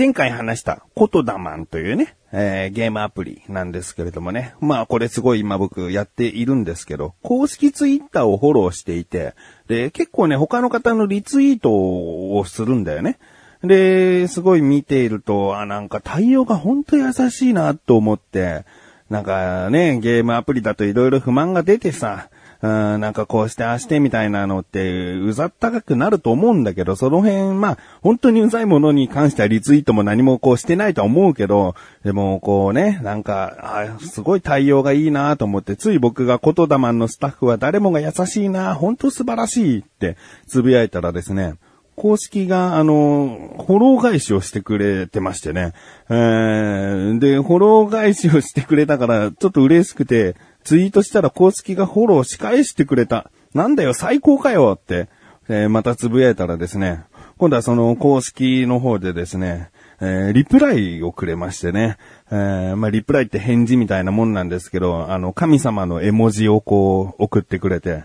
前回話したコトダマンというね、えー、ゲームアプリなんですけれどもね。まあこれすごい今僕やっているんですけど、公式ツイッターをフォローしていて、で、結構ね、他の方のリツイートをするんだよね。で、すごい見ていると、あ、なんか対応が本当優しいなと思って、なんかね、ゲームアプリだと色々不満が出てさ、うん、なんかこうしてああしてみたいなのって、うざったかくなると思うんだけど、その辺、まあ、本当にうざいものに関してはリツイートも何もこうしてないとは思うけど、でもこうね、なんか、あすごい対応がいいなと思って、つい僕が言霊のスタッフは誰もが優しいな、本当素晴らしいってつぶやいたらですね、公式が、あの、フォロー返しをしてくれてましてね。えー、で、フォロー返しをしてくれたから、ちょっと嬉しくて、ツイートしたら公式がフォローし返してくれた。なんだよ、最高かよって、えー、またつぶやいたらですね、今度はその公式の方でですね、えー、リプライをくれましてね、えー、まあ、リプライって返事みたいなもんなんですけど、あの、神様の絵文字をこう、送ってくれて、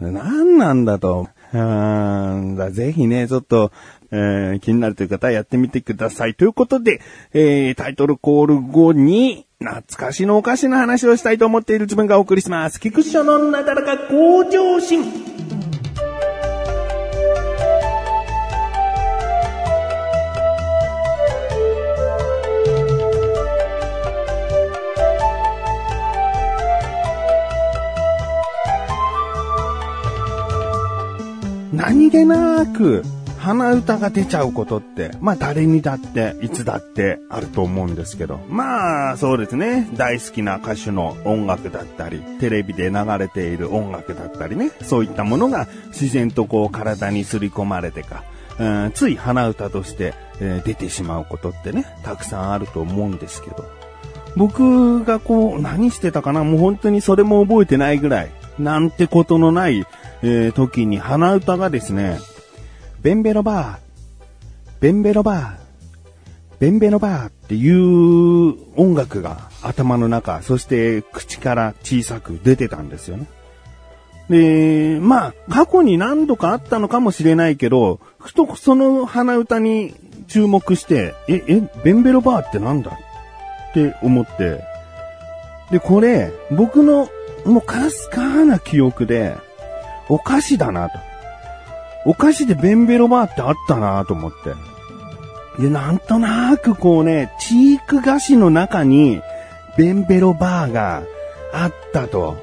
何なんだと。うんだぜひね、ちょっと、えー、気になるという方はやってみてください。ということで、えー、タイトルコール後に、懐かしのおかしな話をしたいと思っている自分がお送りします。菊池のなだらか向上心。何気なく鼻歌が出ちゃうことって、まあ誰にだって、いつだってあると思うんですけど、まあそうですね、大好きな歌手の音楽だったり、テレビで流れている音楽だったりね、そういったものが自然とこう体にすり込まれてか、うん、つい鼻歌として、えー、出てしまうことってね、たくさんあると思うんですけど、僕がこう、何してたかな？もう本当にそれも覚えてないぐらい、なんてことのない、えー、時に鼻歌がですね、ベンベロバー、ベンベロバー、ベンベロバーっていう音楽が頭の中、そして口から小さく出てたんですよね。で、まあ、過去に何度かあったのかもしれないけど、ふとその鼻歌に注目して、え、え、ベンベロバーってなんだって思って、で、これ、僕のもうかすかな記憶で、お菓子だなと。お菓子でベンベロバーってあったなと思って。で、なんとなくこうね、チーク菓子の中にベンベロバーがあったと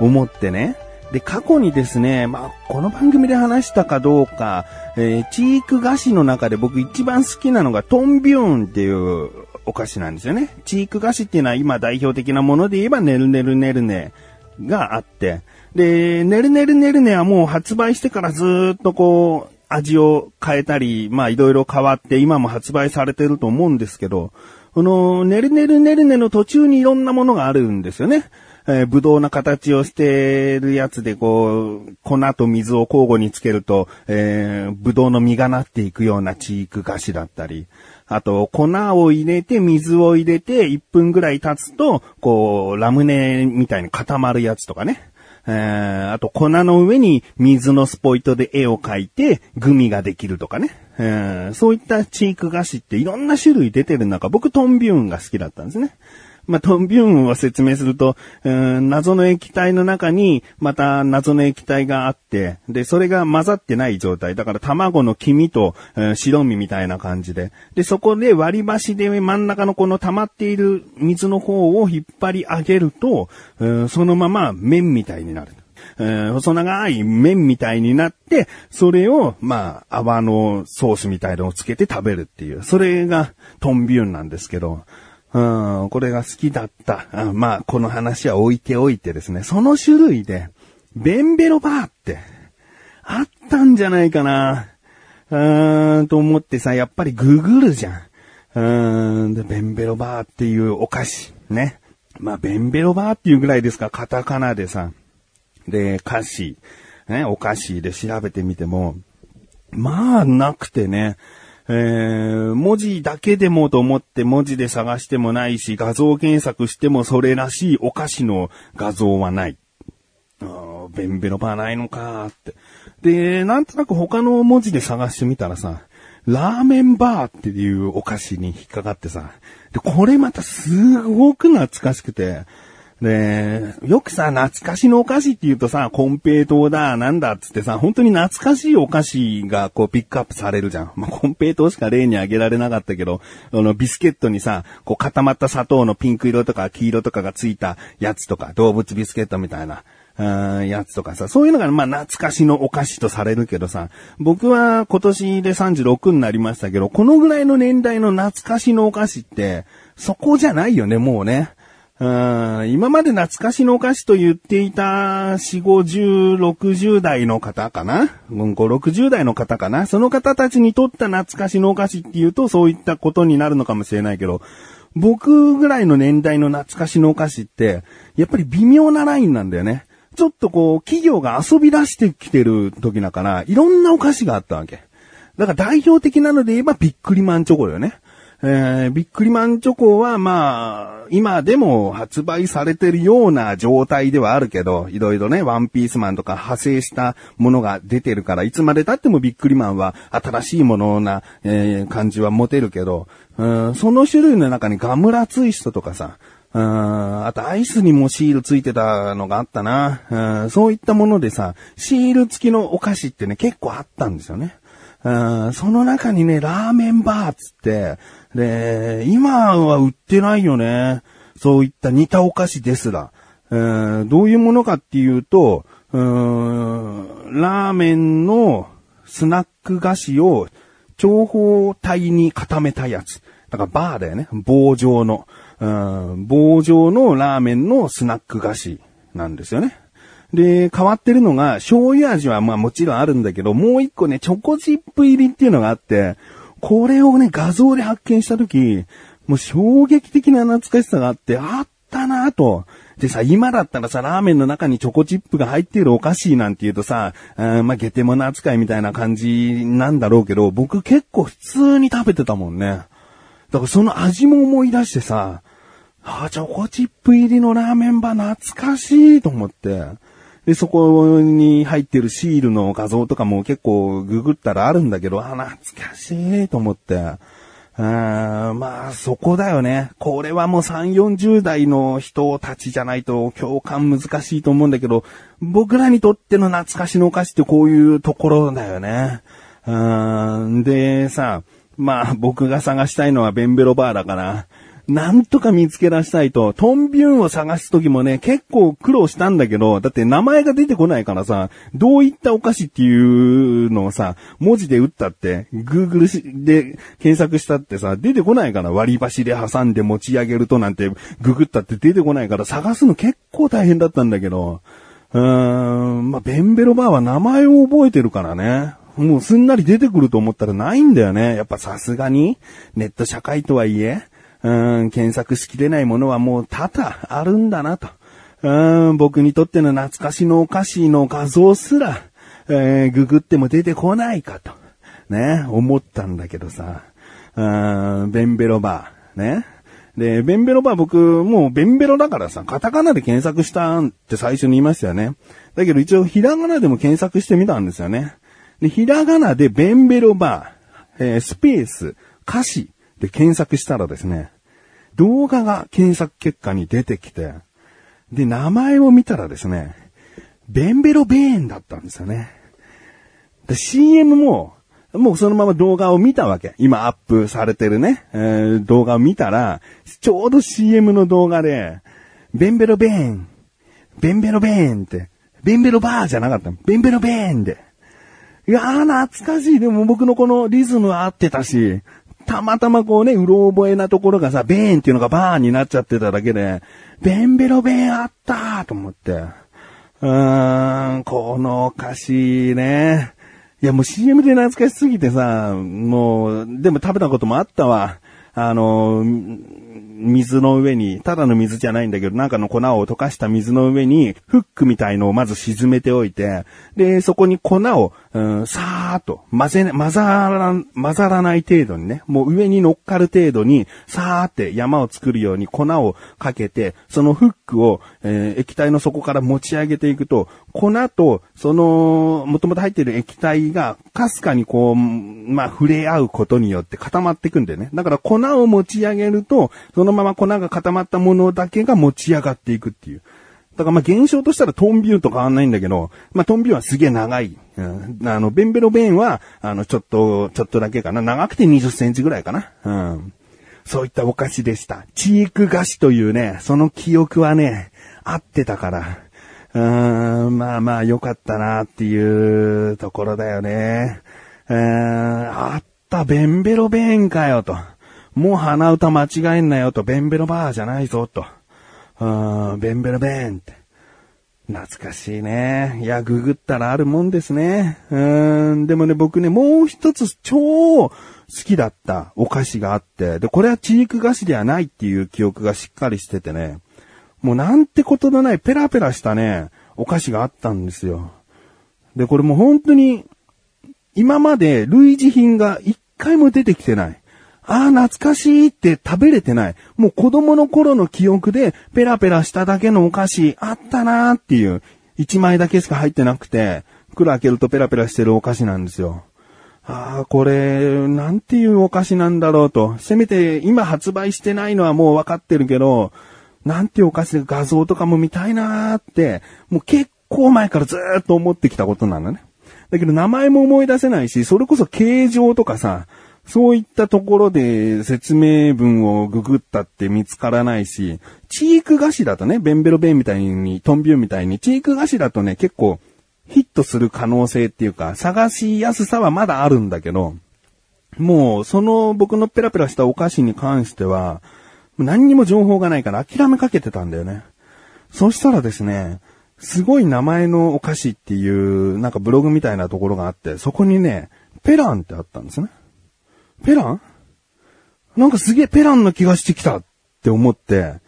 思ってね。で、過去にですね、まあ、この番組で話したかどうか、えー、チーク菓子の中で僕一番好きなのがトンビューンっていうお菓子なんですよね。チーク菓子っていうのは今代表的なもので言えばねるねるねるねがあって、で、ねるねるねるねはもう発売してからずっとこう、味を変えたり、まあいろいろ変わって今も発売されてると思うんですけど、この、ねるねるねるねの途中にいろんなものがあるんですよね。えー、ぶどうの形をしてるやつで、こう、粉と水を交互につけると、えー、ぶどうの実がなっていくようなチーク菓子だったり、あと、粉を入れて、水を入れて、1分ぐらい経つと、こう、ラムネみたいに固まるやつとかね。えー、あと粉の上に水のスポイトで絵を描いて、グミができるとかね。えー、そういったチーク菓子っていろんな種類出てる中、僕トンビューンが好きだったんですね。まあ、トンビューンを説明すると、謎の液体の中に、また謎の液体があって、で、それが混ざってない状態。だから卵の黄身と、白身みたいな感じで。で、そこで割り箸で真ん中のこの溜まっている水の方を引っ張り上げると、そのまま麺みたいになる。えー、細長い麺みたいになって、それを、まあ、泡のソースみたいのをつけて食べるっていう。それがトンビューンなんですけど、うん、これが好きだった。あまあ、この話は置いておいてですね、その種類で、ベンベロバーって、あったんじゃないかな。うーん、と思ってさ、やっぱりググるじゃん。うーん、で、ベンベロバーっていうお菓子、ね。まあ、ベンベロバーっていうぐらいですか、カタカナでさ。で、歌詞、ね、お菓子で調べてみても、まあ、なくてね。えー、文字だけでもと思って文字で探してもないし、画像検索してもそれらしいお菓子の画像はない。あベンベロバーないのかって。で、なんとなく他の文字で探してみたらさ、ラーメンバーっていうお菓子に引っかかってさ、で、これまたすごく懐かしくて、で、よくさ、懐かしのお菓子って言うとさ、コンペイトーだ、なんだっつってさ、本当に懐かしいお菓子がこうピックアップされるじゃん。まあ、コンペイトーしか例に挙げられなかったけど、あの、ビスケットにさ、こう固まった砂糖のピンク色とか黄色とかがついたやつとか、動物ビスケットみたいな。うんやつとかさ、そういうのがまあ懐かしのお菓子とされるけどさ、僕は今年で36になりましたけど、このぐらいの年代の懐かしのお菓子って、そこじゃないよね、もうね。うん今まで懐かしのお菓子と言っていた4、50、60代の方かな？うん ?5、60代の方かな？その方たちにとった懐かしのお菓子っていうとそういったことになるのかもしれないけど、僕ぐらいの年代の懐かしのお菓子って、やっぱり微妙なラインなんだよね。ちょっとこう、企業が遊び出してきてる時だから、いろんなお菓子があったわけ。だから代表的なので言えばビックリマンチョコよね。えー、ビックリマンチョコはまあ、今でも発売されてるような状態ではあるけど、いろいろね、ワンピースマンとか派生したものが出てるから、いつまで経ってもビックリマンは新しいものな、えー、感じは持てるけど、うん、その種類の中にガムラツイストとかさ、うん、あとアイスにもシールついてたのがあったな。うん、そういったものでさ、シール付きのお菓子ってね、結構あったんですよね。うん、その中にね、ラーメンバーつって、で、今は売ってないよね。そういった似たお菓子ですら。え、どういうものかっていうと、うん、ラーメンのスナック菓子を長方体に固めたやつ。だからバーだよね。棒状の。棒状のラーメンのスナック菓子なんですよね。で、変わってるのが、醤油味はまあもちろんあるんだけど、もう一個ね、チョコチップ入りっていうのがあって、これをね、画像で発見したとき、もう衝撃的な懐かしさがあって、あったなぁと。でさ、今だったらさ、ラーメンの中にチョコチップが入っているお菓子なんて言うとさ、あまあ、ゲテモノ扱いみたいな感じなんだろうけど、僕結構普通に食べてたもんね。だからその味も思い出してさ、あ、チョコチップ入りのラーメンバ懐かしいと思って。で、そこに入ってるシールの画像とかも結構ググったらあるんだけど、あ、懐かしいと思って。あまあ、そこだよね。これはもう3、40代の人たちじゃないと共感難しいと思うんだけど、僕らにとっての懐かしのお菓子ってこういうところだよね。うんで、さ、まあ僕が探したいのはベンベロバーだから、なんとか見つけ出したいと、トンビューンを探すときもね、結構苦労したんだけど、だって名前が出てこないからさ、どういったお菓子っていうのをさ、文字で打ったって、Google で検索したってさ、出てこないから割り箸で挟んで持ち上げるとなんて、ググったって出てこないから探すの結構大変だったんだけど、うーん、まあ、ベンベロバーは名前を覚えてるからね。もうすんなり出てくると思ったらないんだよね。やっぱさすがに、ネット社会とはいえ、うん、検索しきれないものはもう多々あるんだなと。うん、僕にとっての懐かしのお菓子の画像すら、えー、ググっても出てこないかと。ね、思ったんだけどさ。うん、ベンベロバー。ね。で、ベンベロバー僕、もうベンベロだからさ、カタカナで検索したって最初に言いましたよね。だけど一応ひらがなでも検索してみたんですよね。で、ひらがなでベンベロバー、えー、スペース、歌詞で検索したらですね、動画が検索結果に出てきて、で、名前を見たらですね、ベンベロベーンだったんですよね。で、CM も、もうそのまま動画を見たわけ。今アップされてるね、えー、動画を見たら、ちょうど CM の動画で、ベンベロベーン、ベンベロベーンって、ベンベロバーじゃなかったベンベロベーンで。いやー懐かしい。でも僕のこのリズムは合ってたし、たまたまこうね、うろ覚えなところがさ、ベーンっていうのがバーンになっちゃってただけで、ベンベロベンあったーと思って。うーん、この歌詞ね。いやもう CM で懐かしすぎてさ、もう、でも食べたこともあったわ。あの、水の上に、ただの水じゃないんだけど、なんかの粉を溶かした水の上に、フックみたいのをまず沈めておいて、で、そこに粉をうん、さーっと、混ぜ、混ざら、混ざらない程度にね、もう上に乗っかる程度に、さーって山を作るように粉をかけて、そのフックを、えー液体の底から持ち上げていくと、粉と、その、もともと入っている液体が、かすかにこう、まあ、触れ合うことによって固まっていくんだよね。だから粉を持ち上げると、そののまま粉が固まったものだけが持ち上がっていくっていう。だからまあ現象としたらトンビューと変わんないんだけど、まあトンビューはすげえ長い。うん、あの、ベンベロベンは、あの、ちょっと、ちょっとだけかな。長くて20センチぐらいかな。うん。そういったお菓子でした。チーク菓子というね、その記憶はね、合ってたから。うーん、まあまあ良かったなっていうところだよね。うーん、あった、ベンベロベンかよと。もう鼻歌間違えんなよと、ベンベロバーじゃないぞと。うーん、ベンベロベーンって。懐かしいね。いや、ググったらあるもんですね。うーん、でもね、僕ね、もう一つ超好きだったお菓子があって、で、これはチーク菓子ではないっていう記憶がしっかりしててね、もうなんてことのないペラペラしたね、お菓子があったんですよ。で、これもう本当に、今まで類似品が一回も出てきてない。ああ、懐かしいって食べれてない。もう子供の頃の記憶でペラペラしただけのお菓子あったなーっていう、一枚だけしか入ってなくて、袋開けるとペラペラしてるお菓子なんですよ。ああ、これ、なんていうお菓子なんだろうと。せめて今発売してないのはもう分かってるけど、なんていうお菓子で画像とかも見たいなーって、もう結構前からずーっと思ってきたことなのね。だけど名前も思い出せないし、それこそ形状とかさ、そういったところで説明文をググったって見つからないし、チーク菓子だとね、ベンベロベンみたいに、トンビューみたいに、チーク菓子だとね、結構ヒットする可能性っていうか、探しやすさはまだあるんだけど、もう、その僕のペラペラしたお菓子に関しては、何にも情報がないから諦めかけてたんだよね。そしたらですね、すごい名前のお菓子っていう、なんかブログみたいなところがあって、そこにね、ペランってあったんですね。ペラン？なんかすげえペランの気がしてきたって思って、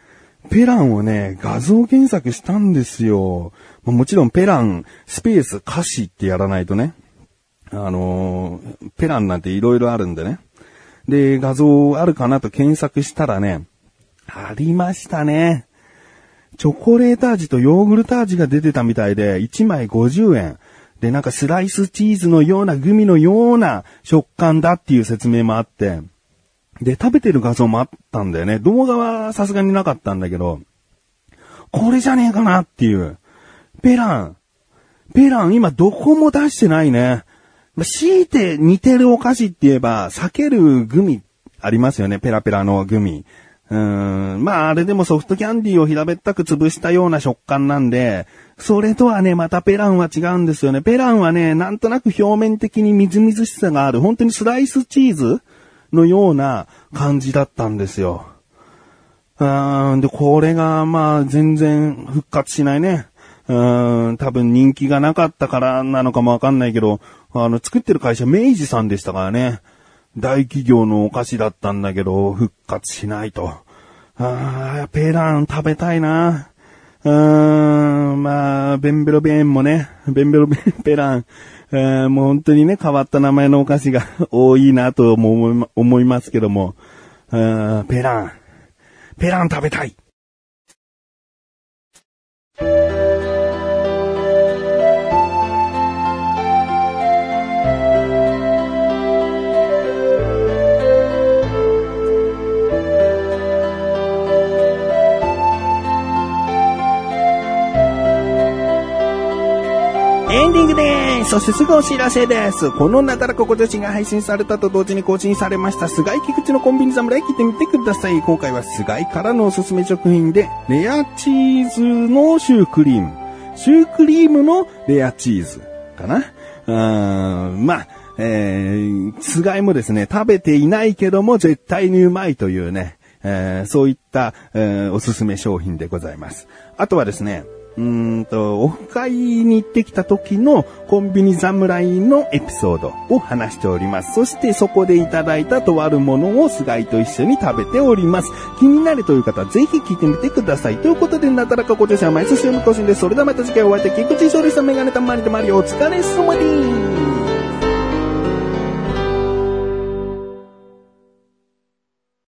ペランをね、画像検索したんですよ。まもちろんペラン、スペース、歌詞ってやらないとね。あのーペランなんて色々あるんでね。で、画像あるかなと検索したらね、ありましたね。チョコレート味とヨーグルト味が出てたみたいで、1枚50円。で、なんかスライスチーズのようなグミのような食感だっていう説明もあって、で、食べてる画像もあったんだよね。動画はさすがになかったんだけど、これじゃねえかなっていう。ペラン。ペラン今どこも出してないね。まあ強いて似てるお菓子って言えば、避けるグミありますよね。ペラペラのグミ。うーん。まああれでもソフトキャンディーを平べったく潰したような食感なんで、それとはね、またペランは違うんですよね。ペランはね、なんとなく表面的にみずみずしさがある、本当にスライスチーズのような感じだったんですよ。うーん、で、これが、まあ、全然復活しないね。うーん、多分人気がなかったからなのかもわかんないけど、あの、作ってる会社明治さんでしたからね。大企業のお菓子だったんだけど、復活しないと。あー、ペラン食べたいな。うーん、まあ、ベンベロベーンもね、ベンベロベン、ペラン、えーもう本当にね、変わった名前のお菓子が 多いなとも思いますけども、ペラン、ペラン食べたい。エンディングでーす。そしてすぐお知らせです。このなだらかご女子が配信されたと同時に更新されました、菅井菊池のコンビニ侍聞いてみてください。今回は菅井からのおすすめ食品で、レアチーズのシュークリーム。シュークリームのレアチーズかな？うーん、まあ、えー、菅井もですね、食べていないけども絶対にうまいというね、えーそういった、えーおすすめ商品でございます。あとはですね、うんと、オフ会に行ってきた時のコンビニ侍のエピソードを話しております。そしてそこでいただいたとあるものを菅井と一緒に食べております。気になるという方はぜひ聞いてみてください。ということで、なだらかご乗車は毎週の更新です。それではまた次回お会いでき、菊池勝利したメガネたまりたまりお疲れ様です。